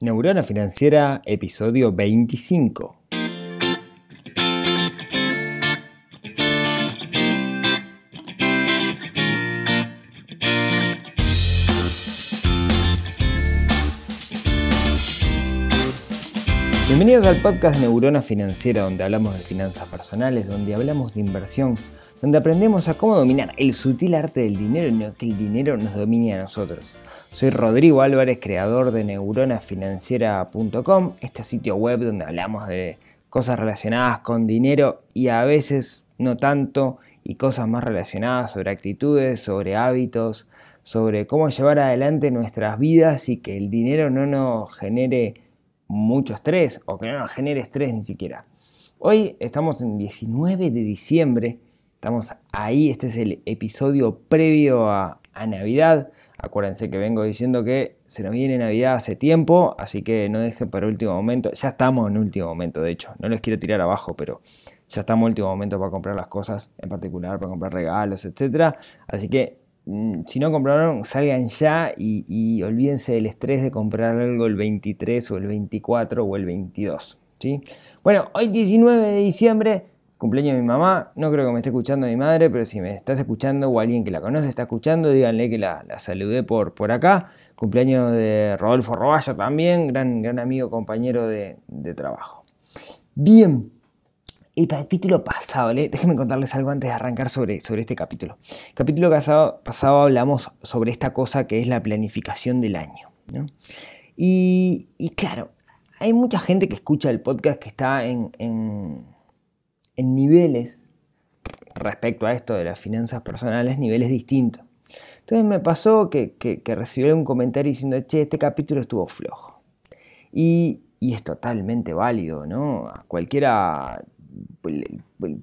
Neurona Financiera, episodio 25. Bienvenidos al podcast Neurona Financiera, donde hablamos de finanzas personales, donde hablamos de inversión, donde aprendemos a cómo dominar el sutil arte del dinero y no que el dinero nos domine a nosotros. Soy Rodrigo Álvarez, creador de neuronafinanciera.com, este sitio web donde hablamos de cosas relacionadas con dinero y a veces no tanto, y cosas más relacionadas sobre actitudes, sobre hábitos, sobre cómo llevar adelante nuestras vidas y que el dinero no nos genere mucho estrés o que no nos genere estrés ni siquiera. Hoy estamos en 19 de diciembre, estamos ahí, este es el episodio previo a, Navidad. Acuérdense que vengo diciendo que se nos viene Navidad hace tiempo, así que no dejen para último momento. Ya estamos en último momento, de hecho, no les quiero tirar abajo, pero ya estamos en último momento para comprar las cosas, en particular para comprar regalos, etc. Así que Mm, si no compraron, salgan ya y, olvídense del estrés de comprar algo el 23 o el 24 o el 22. ¿sí? Bueno, hoy 19 de diciembre, cumpleaños de mi mamá. No creo que me esté escuchando mi madre, pero si me estás escuchando o alguien que la conoce está escuchando, díganle que la, saludé por, por acá. Cumpleaños de Rodolfo Roballo también, gran, gran amigo, compañero de, de trabajo. Bien, el capítulo pasado, déjenme contarles algo antes de arrancar sobre, sobre este capítulo. Capítulo pasado, pasado hablamos sobre esta cosa que es la planificación del año. Y, claro, hay mucha gente que escucha el podcast que está en, en, niveles respecto a esto de las finanzas personales, niveles distintos. Entonces me pasó que, que, recibí un comentario diciendo, che, este capítulo estuvo flojo. Y, y, es totalmente válido, ¿no? cualquiera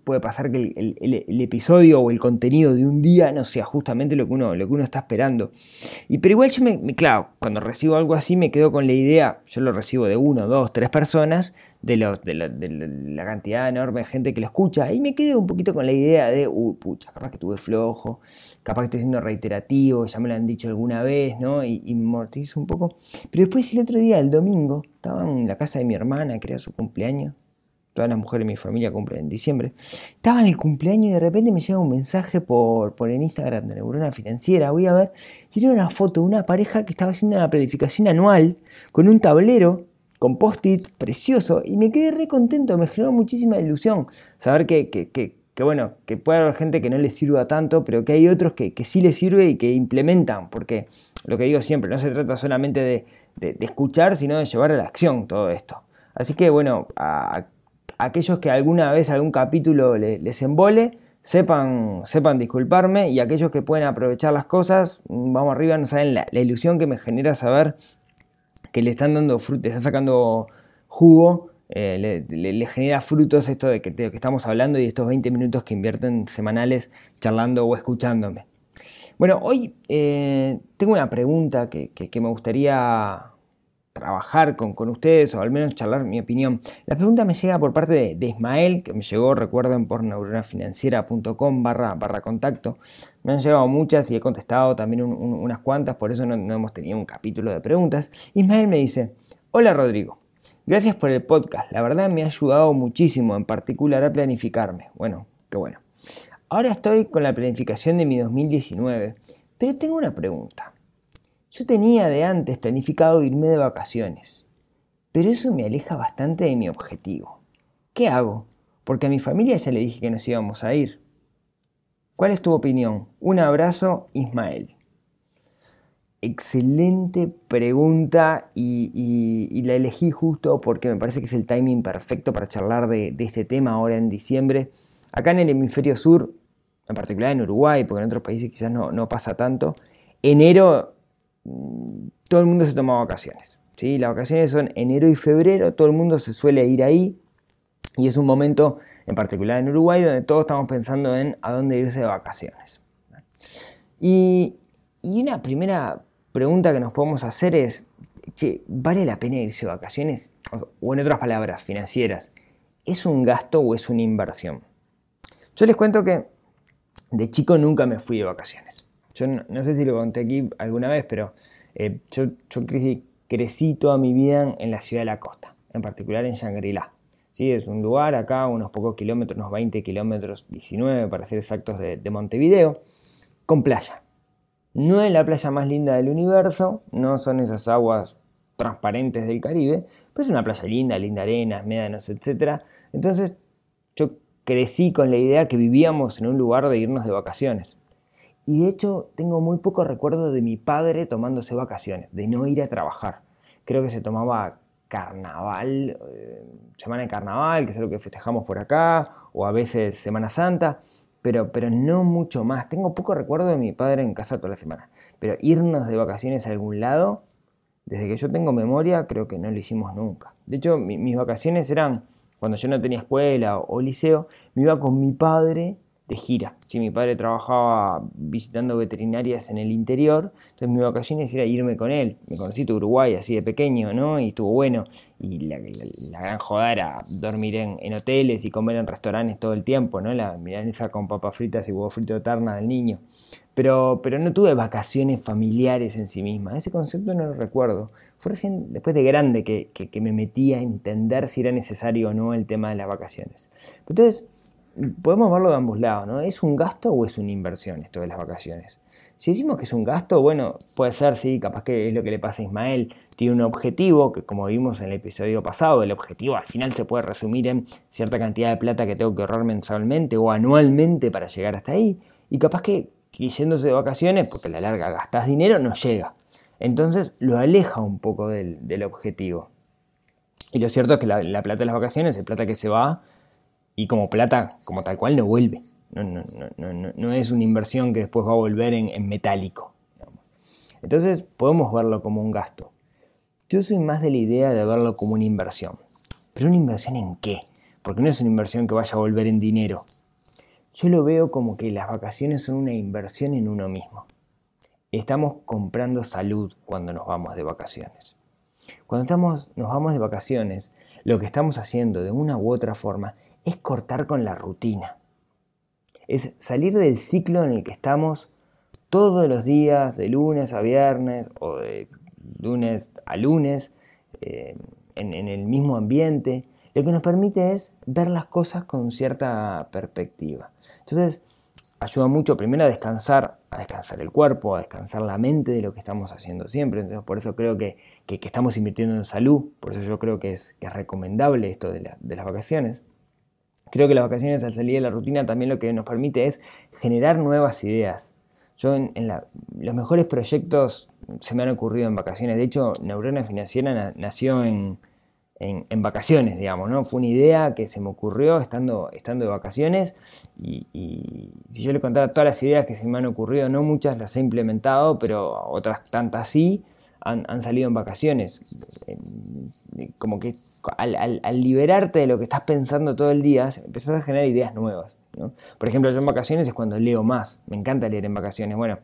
puede pasar que el, episodio o el contenido de un día no sea justamente lo que uno, lo que uno está esperando. Y pero igual yo me, claro, cuando recibo algo así me quedo con la idea, yo lo recibo de uno, dos, tres personas, de, la, cantidad enorme de gente que lo escucha, y me quedo un poquito con la idea de, uy, pucha, capaz que tuve flojo, capaz que estoy siendo reiterativo, ya me lo han dicho alguna vez, ¿no? Y, y mortizo un poco. Pero después el otro día, el domingo, estaba en la casa de mi hermana, que era su cumpleaños, todas las mujeres de mi familia cumplen en diciembre. Estaba en el cumpleaños y de repente me llega un mensaje por, por el Instagram de Neurona Financiera. Voy a ver, era una foto de una pareja que estaba haciendo una planificación anual con un tablero con post-it precioso y me quedé re contento, me generó muchísima ilusión saber que, que, bueno, que puede haber gente que no le sirva tanto, pero que hay otros que, sí les sirve y que implementan, porque lo que digo siempre, no se trata solamente de, de, escuchar, sino de llevar a la acción todo esto. Así que bueno, a, aquellos que alguna vez algún capítulo les embole, sepan, sepan disculparme y aquellos que pueden aprovechar las cosas, vamos arriba, no saben la, ilusión que me genera saber que le están dando fruto, le sacando jugo, eh, le, genera frutos esto de que, que estamos hablando y estos 20 minutos que invierten semanales charlando o escuchándome. Bueno, hoy eh, tengo una pregunta que me gustaría trabajar con, con, ustedes o al menos charlar mi opinión. La pregunta me llega por parte de, Ismael, que me llegó, recuerden, por neuronafinanciera.com barra, barra contacto. Me han llegado muchas y he contestado también unas cuantas, por eso no, no hemos tenido un capítulo de preguntas. Ismael me dice, hola Rodrigo, gracias por el podcast, la verdad me ha ayudado muchísimo, en particular a planificarme. Bueno, qué bueno. Ahora estoy con la planificación de mi 2019, pero tengo una pregunta. Yo tenía de antes planificado irme de vacaciones, pero eso me aleja bastante de mi objetivo. ¿Qué hago? Porque a mi familia ya le dije que nos íbamos a ir. ¿Cuál es tu opinión? Un abrazo, Ismael. Excelente pregunta y, la elegí justo porque me parece que es el timing perfecto para charlar de, este tema ahora en diciembre. Acá en el hemisferio sur, en particular en Uruguay, porque en otros países quizás no, pasa tanto, enero todo el mundo se toma vacaciones. ¿sí? Las vacaciones son enero y febrero, todo el mundo se suele ir ahí y es un momento, en particular en Uruguay, donde todos estamos pensando en a dónde irse de vacaciones. Y, una primera pregunta que nos podemos hacer es, ¿vale la pena irse de vacaciones? O en otras palabras, financieras, ¿es un gasto o es una inversión? Yo les cuento que de chico nunca me fui de vacaciones. Yo no, sé si lo conté aquí alguna vez, pero eh, yo, crecí, toda mi vida en la ciudad de la costa, en particular en Shangri-La. ¿Sí? Es un lugar acá, unos pocos kilómetros, unos 20 kilómetros, 19 para ser exactos, de, de Montevideo, con playa. No es la playa más linda del universo, no son esas aguas transparentes del Caribe, pero es una playa linda, linda arena, médanos, etc. Entonces yo crecí con la idea que vivíamos en un lugar de irnos de vacaciones. Y de hecho tengo muy poco recuerdo de mi padre tomándose vacaciones, de no ir a trabajar. Creo que se tomaba carnaval, eh, semana de carnaval, que es algo que festejamos por acá, o a veces Semana Santa, pero, pero no mucho más. Tengo poco recuerdo de mi padre en casa toda la semana. Pero irnos de vacaciones a algún lado, desde que yo tengo memoria, creo que no lo hicimos nunca. De hecho, mis vacaciones eran cuando yo no tenía escuela o, liceo, me iba con mi padre de gira. Si mi padre trabajaba visitando veterinarias en el interior, entonces mi vacaciones era irme con él. Me conocí de Uruguay así de pequeño, ¿no? Y estuvo bueno. Y la, gran joda era dormir en, hoteles y comer en restaurantes todo el tiempo, ¿no? La milanesa con papas fritas y huevo frito terna del niño. Pero, pero no tuve vacaciones familiares en sí misma. Ese concepto no lo recuerdo. Fue recién después de grande que, me metí a entender si era necesario o no el tema de las vacaciones. Entonces, podemos verlo de ambos lados, ¿no? ¿Es un gasto o es una inversión esto de las vacaciones? Si decimos que es un gasto, bueno, puede ser, sí, capaz que es lo que le pasa a Ismael. Tiene un objetivo que, como vimos en el episodio pasado, el objetivo al final se puede resumir en cierta cantidad de plata que tengo que ahorrar mensualmente o anualmente para llegar hasta ahí. Y capaz que, yéndose de vacaciones, porque a la larga gastas dinero, no llega. Entonces lo aleja un poco del, objetivo. Y lo cierto es que la, plata de las vacaciones es plata que se va y como plata, como tal cual, no vuelve. No, es una inversión que después va a volver en, metálico. Entonces podemos verlo como un gasto. Yo soy más de la idea de verlo como una inversión. ¿Pero una inversión en qué? Porque no es una inversión que vaya a volver en dinero. Yo lo veo como que las vacaciones son una inversión en uno mismo. Estamos comprando salud cuando nos vamos de vacaciones. Cuando estamos, nos vamos de vacaciones, lo que estamos haciendo de una u otra forma es cortar con la rutina. Es salir del ciclo en el que estamos todos los días, de lunes a viernes o de lunes a lunes, eh, en, el mismo ambiente. Lo que nos permite es ver las cosas con cierta perspectiva. Entonces, ayuda mucho primero a descansar, a descansar el cuerpo, a descansar la mente de lo que estamos haciendo siempre. Entonces, por eso creo que, estamos invirtiendo en salud, por eso yo creo que es, recomendable esto de, las vacaciones. Creo que las vacaciones al salir de la rutina también lo que nos permite es generar nuevas ideas. Yo en, los mejores proyectos se me han ocurrido en vacaciones. De hecho, Neurona Financiera nació en, en, vacaciones, digamos, ¿no? Fue una idea que se me ocurrió estando, estando de vacaciones y, si yo le contara todas las ideas que se me han ocurrido, no muchas las he implementado, pero otras tantas sí, han, salido en vacaciones. Como que al, liberarte de lo que estás pensando todo el día, empezás a generar ideas nuevas. ¿no? Por ejemplo, yo en vacaciones es cuando leo más, me encanta leer en vacaciones. Bueno,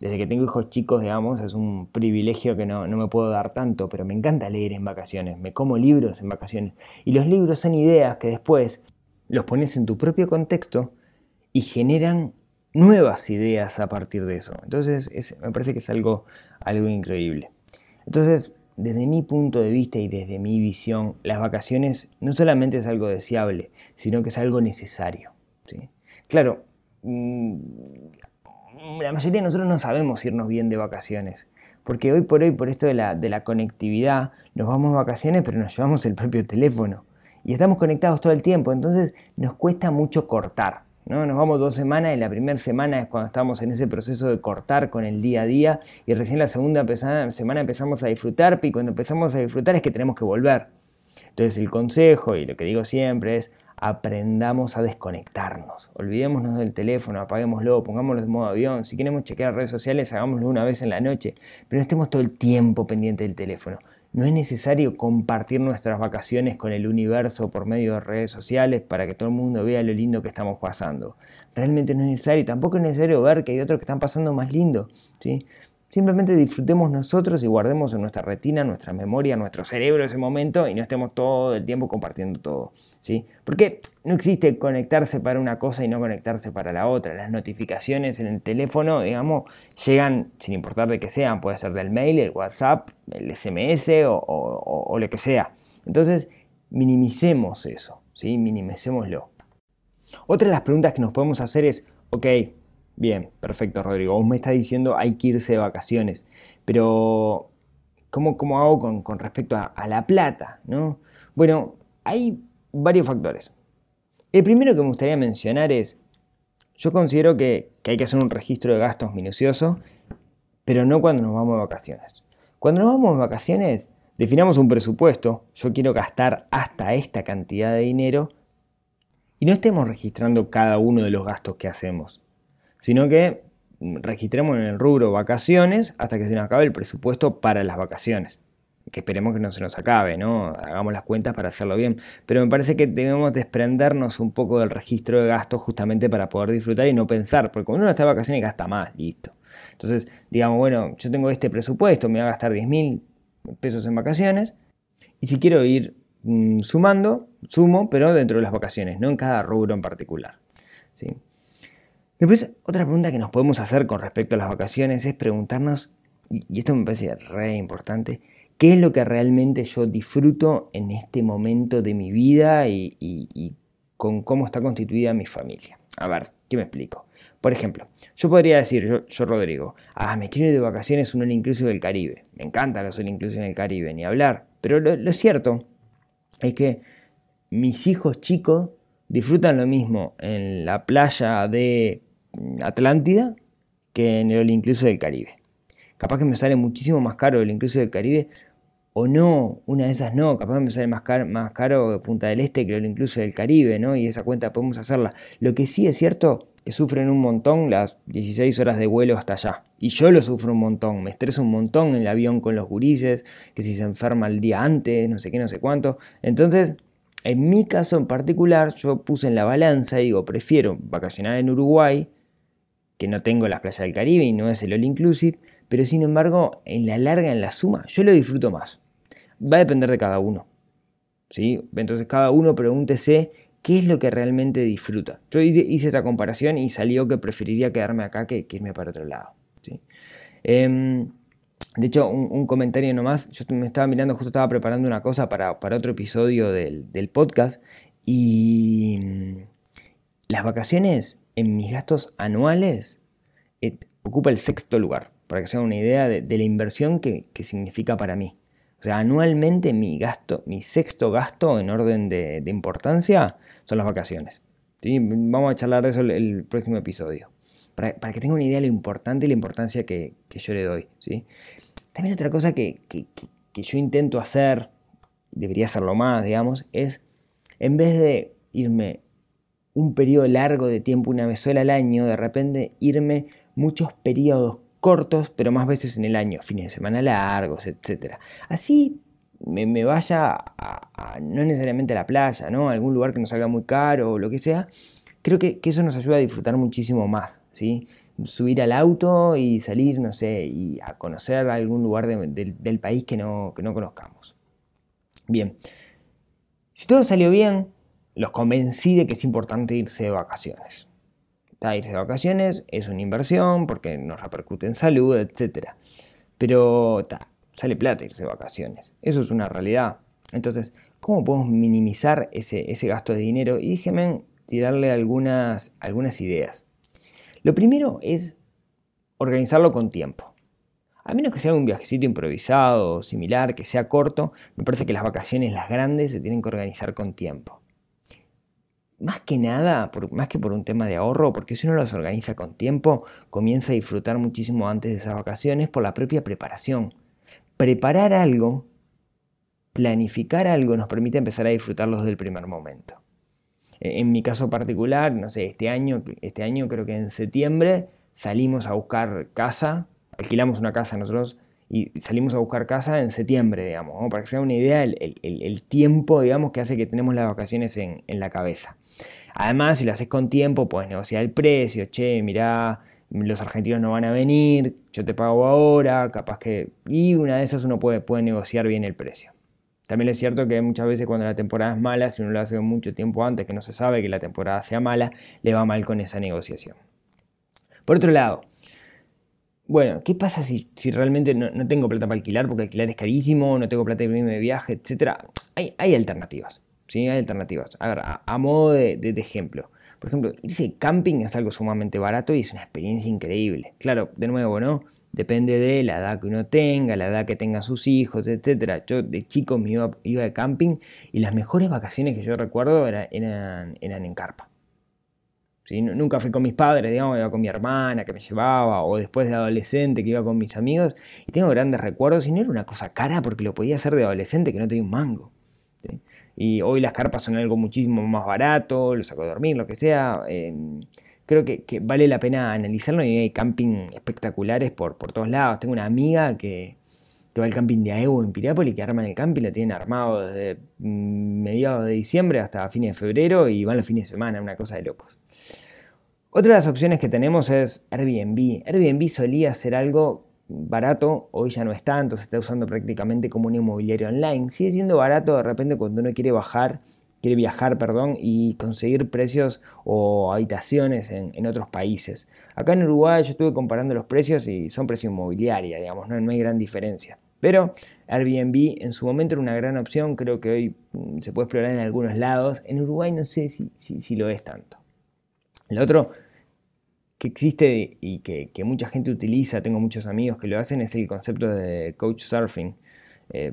desde que tengo hijos chicos, digamos, es un privilegio que no, me puedo dar tanto, pero me encanta leer en vacaciones, me como libros en vacaciones. Y los libros son ideas que después los pones en tu propio contexto y generan nuevas ideas a partir de eso. Entonces, me parece que es algo, algo increíble. Entonces, desde mi punto de vista y desde mi visión, las vacaciones no solamente es algo deseable, sino que es algo necesario. ¿sí? Claro, mm, la mayoría de nosotros no sabemos irnos bien de vacaciones. Porque hoy por hoy, por esto de la, de la conectividad, nos vamos de vacaciones, pero nos llevamos el propio teléfono. Y estamos conectados todo el tiempo, entonces nos cuesta mucho cortar. ¿No? Nos vamos dos semanas y la primera semana es cuando estamos en ese proceso de cortar con el día a día y recién la segunda semana empezamos a disfrutar y cuando empezamos a disfrutar es que tenemos que volver. Entonces el consejo y lo que digo siempre es aprendamos a desconectarnos. Olvidémonos del teléfono, apaguémoslo, pongámoslo en modo avión. Si queremos chequear redes sociales, hagámoslo una vez en la noche, pero no estemos todo el tiempo pendiente del teléfono. No es necesario compartir nuestras vacaciones con el universo por medio de redes sociales para que todo el mundo vea lo lindo que estamos pasando. Realmente no es necesario. Tampoco es necesario ver que hay otros que están pasando más lindo. ¿sí? Simplemente disfrutemos nosotros y guardemos en nuestra retina, nuestra memoria, nuestro cerebro ese momento y no estemos todo el tiempo compartiendo todo. ¿sí? Porque no existe conectarse para una cosa y no conectarse para la otra. Las notificaciones en el teléfono, digamos, llegan sin importar de qué sean. Puede ser del mail, el WhatsApp, el SMS o, lo que sea. Entonces, minimicemos eso, ¿sí? minimicémoslo. Otra de las preguntas que nos podemos hacer es, ok, Bien, perfecto, Rodrigo. Vos me estás diciendo hay que irse de vacaciones, pero ¿cómo, cómo hago con, respecto a, la plata? ¿no? Bueno, hay varios factores. El primero que me gustaría mencionar es, yo considero que, que hay que hacer un registro de gastos minucioso, pero no cuando nos vamos de vacaciones. Cuando nos vamos de vacaciones, definamos un presupuesto, yo quiero gastar hasta esta cantidad de dinero, y no estemos registrando cada uno de los gastos que hacemos sino que registremos en el rubro vacaciones hasta que se nos acabe el presupuesto para las vacaciones. Que esperemos que no se nos acabe, ¿no? Hagamos las cuentas para hacerlo bien. Pero me parece que debemos desprendernos un poco del registro de gastos justamente para poder disfrutar y no pensar, porque cuando uno está de vacaciones gasta más, listo. Entonces, digamos, bueno, yo tengo este presupuesto, me voy a gastar 10 mil pesos en vacaciones, y si quiero ir mm, sumando, sumo, pero dentro de las vacaciones, no en cada rubro en particular. ¿sí? Después, otra pregunta que nos podemos hacer con respecto a las vacaciones es preguntarnos, y esto me parece re importante, ¿qué es lo que realmente yo disfruto en este momento de mi vida y, con cómo está constituida mi familia? A ver, ¿qué me explico? Por ejemplo, yo podría decir, yo, Rodrigo, ah, me quiero ir de vacaciones un all inclusive del Caribe. Me encantan los all inclusive del Caribe, ni hablar. Pero lo, lo cierto es que mis hijos chicos disfrutan lo mismo en la playa de Atlántida que en el All Inclusive del Caribe. Capaz que me sale muchísimo más caro el Inclusive del Caribe o no, una de esas no, capaz me sale más caro, más caro Punta del Este que el Inclusive del Caribe, ¿no? Y esa cuenta podemos hacerla. Lo que sí es cierto que sufren un montón las 16 horas de vuelo hasta allá. Y yo lo sufro un montón, me estreso un montón en el avión con los gurises, que si se enferma el día antes, no sé qué, no sé cuánto. Entonces, en mi caso en particular, yo puse en la balanza y digo, prefiero vacacionar en Uruguay, que no tengo las playas del Caribe y no es el all inclusive, pero sin embargo, en la larga, en la suma, yo lo disfruto más. Va a depender de cada uno. ¿sí? Entonces cada uno pregúntese qué es lo que realmente disfruta. Yo hice, esa comparación y salió que preferiría quedarme acá que, irme para otro lado. ¿sí? Em, de hecho, un, comentario nomás, yo me estaba mirando, justo estaba preparando una cosa para, otro episodio del, podcast y las vacaciones en mis gastos anuales eh, ocupa el sexto lugar, para que se una idea de, la inversión que, significa para mí. O sea, anualmente mi gasto, mi sexto gasto en orden de, importancia son las vacaciones. ¿sí? Vamos a charlar de eso el, el próximo episodio. Para, que tengan una idea de lo importante y la importancia que, yo le doy. ¿sí? También otra cosa que, que yo intento hacer, debería hacerlo más, digamos, es en vez de irme un periodo largo de tiempo, una vez sola al año, de repente irme muchos periodos cortos, pero más veces en el año, fines de semana largos, etc. Así me, vaya a, no necesariamente a la playa, ¿no? A algún lugar que nos salga muy caro o lo que sea, creo que, eso nos ayuda a disfrutar muchísimo más, ¿sí? Subir al auto y salir, no sé, y a conocer algún lugar del país que no, que no conozcamos. Bien, si todo salió bien, los convencí de que es importante irse de vacaciones. irse de vacaciones es una inversión porque nos repercute en salud, etc. Pero sale plata irse de vacaciones. Eso es una realidad. Entonces, ¿cómo podemos minimizar ese, gasto de dinero? Y déjenme tirarle algunas, algunas ideas. Lo primero es organizarlo con tiempo. A menos que sea un viajecito improvisado o similar, que sea corto, me parece que las vacaciones, las grandes, se tienen que organizar con tiempo más que nada, más que por un tema de ahorro, porque si uno los organiza con tiempo, comienza a disfrutar muchísimo antes de esas vacaciones por la propia preparación. Preparar algo, planificar algo, nos permite empezar a disfrutarlos desde el primer momento. E, en mi caso particular, no sé, este año, este año creo que en septiembre salimos a buscar casa, alquilamos una casa nosotros y salimos a buscar casa en septiembre, digamos, para que se haga una idea el, tiempo, digamos, que hace que tenemos las vacaciones en, en la cabeza. Además, si lo haces con tiempo, puedes negociar el precio, che, mirá, los argentinos no van a venir, yo te pago ahora, capaz que... Y una de esas uno puede, puede negociar bien el precio. También es cierto que muchas veces cuando la temporada es mala, si uno lo hace mucho tiempo antes, que no se sabe que la temporada sea mala, le va mal con esa negociación. Por otro lado, bueno, ¿qué pasa si, realmente no, tengo plata para alquilar? Porque alquilar es carísimo, no tengo plata para irme de viaje, etc. Hay, hay alternativas, ¿sí? Hay alternativas. A ver, a, modo de, ejemplo. Por ejemplo, irse camping es algo sumamente barato y es una experiencia increíble. Claro, de nuevo, ¿no? Depende de la edad que uno tenga, la edad que tengan sus hijos, etc. Yo de chico me iba, iba de camping y las mejores vacaciones que yo recuerdo eran, eran en carpa. Nunca fui con mis padres, digamos, iba con mi hermana que me llevaba, o después de adolescente que iba con mis amigos, y tengo grandes recuerdos, y no era una cosa cara porque lo podía hacer de adolescente que no tenía un mango. Y hoy las carpas son algo muchísimo más barato, lo saco a dormir, lo que sea. Em, creo que, vale la pena analizarlo y hay camping espectaculares por, por todos lados. Tengo una amiga que, que va al camping de Aevo en Piriápolis, que arman el camping, lo tienen armado desde mm, mediados de diciembre hasta fines de febrero y van los fines de semana, una cosa de locos. Otra de las opciones que tenemos es Airbnb. Airbnb solía ser algo barato, hoy ya no es tanto, se está usando prácticamente como un inmobiliario online. Sigue siendo barato de repente cuando uno quiere bajar, quiere viajar, perdón, y conseguir precios o habitaciones en, otros países. Acá en Uruguay yo estuve comparando los precios y son precios inmobiliarios, digamos, no, no hay gran diferencia. Pero Airbnb en su momento era una gran opción, creo que hoy mm, se puede explorar en algunos lados. En Uruguay no sé si, si, lo es tanto. El otro que existe y que, mucha gente utiliza, tengo muchos amigos que lo hacen, es el concepto de Couchsurfing. Eh,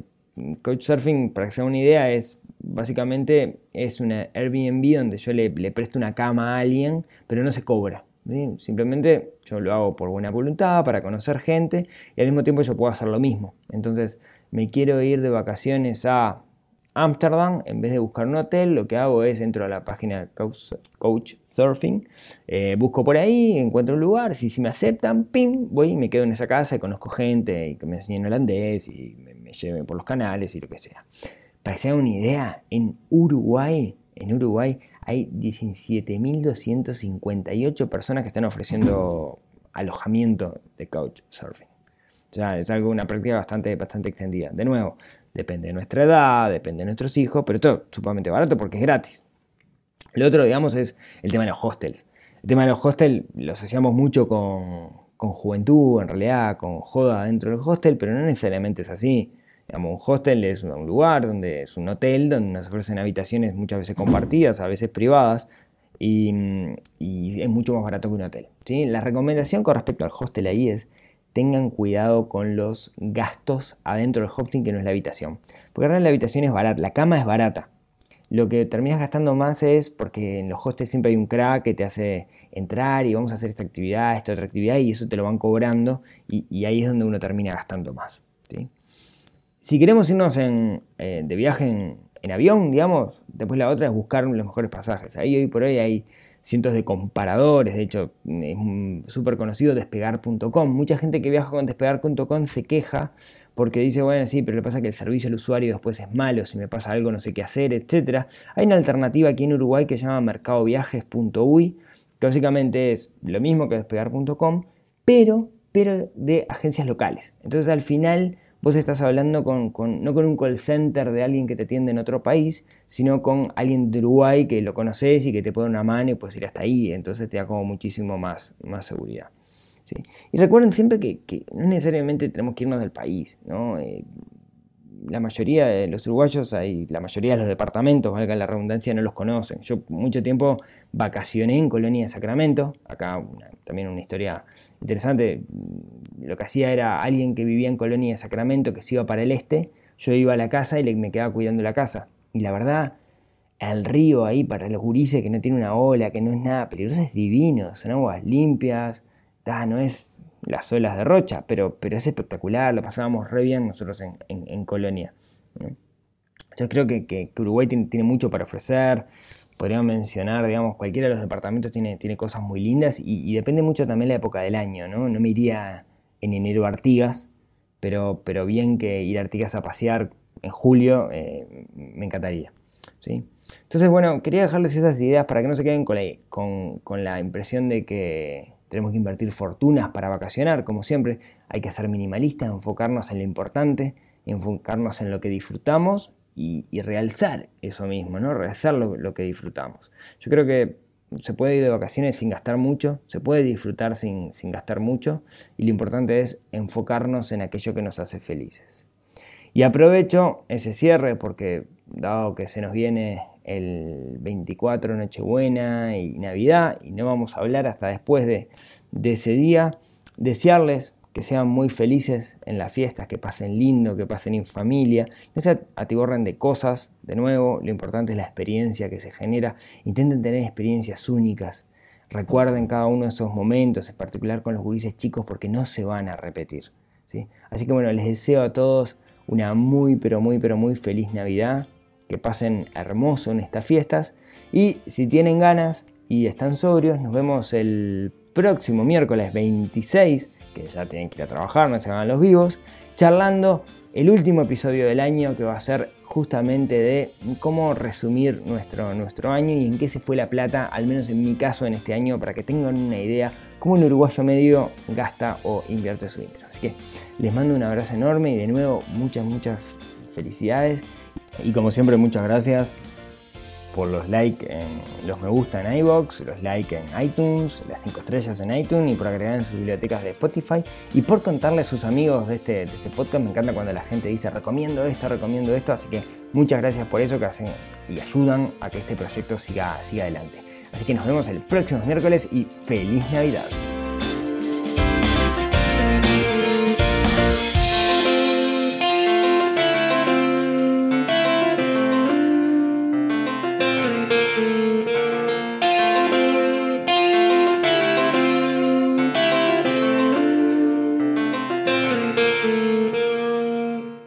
Couchsurfing, para que se una idea, es básicamente es una Airbnb donde yo le, le presto una cama a alguien, pero no se cobra. Simplemente yo lo hago por buena voluntad, para conocer gente y al mismo tiempo yo puedo hacer lo mismo. Entonces me quiero ir de vacaciones a Amsterdam, en vez de buscar un hotel, lo que hago es entro a la página Coach Surfing, eh, busco por ahí, encuentro un lugar, si, si me aceptan, pim, voy y me quedo en esa casa y conozco gente y que me enseñen holandés y me, me lleven por los canales y lo que sea. Para que se hagan una idea, en Uruguay, en Uruguay hay 17.258 personas que están ofreciendo alojamiento de couchsurfing. O sea, es algo, una práctica bastante, bastante extendida. De nuevo, depende de nuestra edad, depende de nuestros hijos, pero todo sumamente barato porque es gratis. Lo otro, digamos, es el tema de los hostels. El tema de los hostels lo asociamos mucho con, con juventud, en realidad, con joda dentro del hostel, pero no necesariamente es así un hostel es un lugar donde es un hotel donde nos ofrecen habitaciones muchas veces compartidas, a veces privadas, y, es mucho más barato que un hotel. ¿sí? La recomendación con respecto al hostel ahí es tengan cuidado con los gastos adentro del hostel que no es la habitación. Porque ahora la habitación es barata, la cama es barata. Lo que terminas gastando más es porque en los hostels siempre hay un crack que te hace entrar y vamos a hacer esta actividad, esta otra actividad y eso te lo van cobrando y, ahí es donde uno termina gastando más. Si queremos irnos en, eh, de viaje en, avión, digamos, después la otra es buscar los mejores pasajes. Ahí hoy por hoy hay cientos de comparadores, de hecho es súper conocido despegar.com. Mucha gente que viaja con despegar.com se queja porque dice, bueno, sí, pero le pasa que el servicio al usuario después es malo, si me pasa algo no sé qué hacer, etc. Hay una alternativa aquí en Uruguay que se llama mercadoviajes.uy, que básicamente es lo mismo que despegar.com, pero, pero de agencias locales. Entonces al final vos estás hablando con, no con un call center de alguien que te atiende en otro país, sino con alguien de Uruguay que lo conoces y que te pone una mano y puedes ir hasta ahí, entonces te da como muchísimo más, más seguridad. Y recuerden siempre que, no necesariamente tenemos que irnos del país, ¿no? Eh, la mayoría de los uruguayos, hay, la mayoría de los departamentos, valga la redundancia, no los conocen. Yo mucho tiempo vacacioné en Colonia de Sacramento, acá también una historia interesante, lo que hacía era alguien que vivía en Colonia de Sacramento, que se iba para el este, yo iba a la casa y me quedaba cuidando la casa. Y la verdad, el río ahí para los gurises que no tiene una ola, que no es nada peligroso, es divino, son aguas limpias, no es las olas de Rocha, pero, pero es espectacular, lo pasábamos re bien nosotros en, Colonia. Yo creo que, Uruguay tiene, mucho para ofrecer, podríamos mencionar, digamos, cualquiera de los departamentos tiene, tiene cosas muy lindas y, depende mucho también la época del año, ¿no? No me iría en enero a Artigas, pero, pero bien que ir a Artigas a pasear en julio eh, me encantaría, ¿sí? Entonces, bueno, quería dejarles esas ideas para que no se queden con la, con la impresión de que tenemos que invertir fortunas para vacacionar, como siempre, hay que ser minimalistas, enfocarnos en lo importante, enfocarnos en lo que disfrutamos y, realzar eso mismo, ¿no? Realzar lo, que disfrutamos. Yo creo que se puede ir de vacaciones sin gastar mucho, se puede disfrutar sin, sin gastar mucho y lo importante es enfocarnos en aquello que nos hace felices. Y aprovecho ese cierre porque dado que se nos viene el 24 Nochebuena y Navidad y no vamos a hablar hasta después de, ese día, desearles que sean muy felices en las fiestas, que pasen lindo, que pasen en familia, no se atiborren de cosas, de nuevo, lo importante es la experiencia que se genera, intenten tener experiencias únicas, recuerden cada uno de esos momentos, en particular con los gurises chicos, porque no se van a repetir. ¿sí? Así que bueno, les deseo a todos una muy, pero muy, pero muy feliz Navidad, que pasen hermoso en estas fiestas y si tienen ganas y están sobrios, nos vemos el próximo miércoles 26, que ya tienen que ir a trabajar, no se van los vivos, charlando el último episodio del año que va a ser justamente de cómo resumir nuestro, nuestro año y en qué se fue la plata, al menos en mi caso en este año, para que tengan una idea cómo un uruguayo medio gasta o invierte su dinero. Así que les mando un abrazo enorme y de nuevo muchas, muchas felicidades. Y como siempre, muchas gracias por los likes los me gusta en iBox, los likes en iTunes, las 5 estrellas en iTunes y por agregar en sus bibliotecas de Spotify y por contarle a sus amigos de este, de este podcast. Me encanta cuando la gente dice recomiendo esto, recomiendo esto, así que muchas gracias por eso que hacen y ayudan a que este proyecto siga, siga adelante. Así que nos vemos el próximo miércoles y feliz Navidad.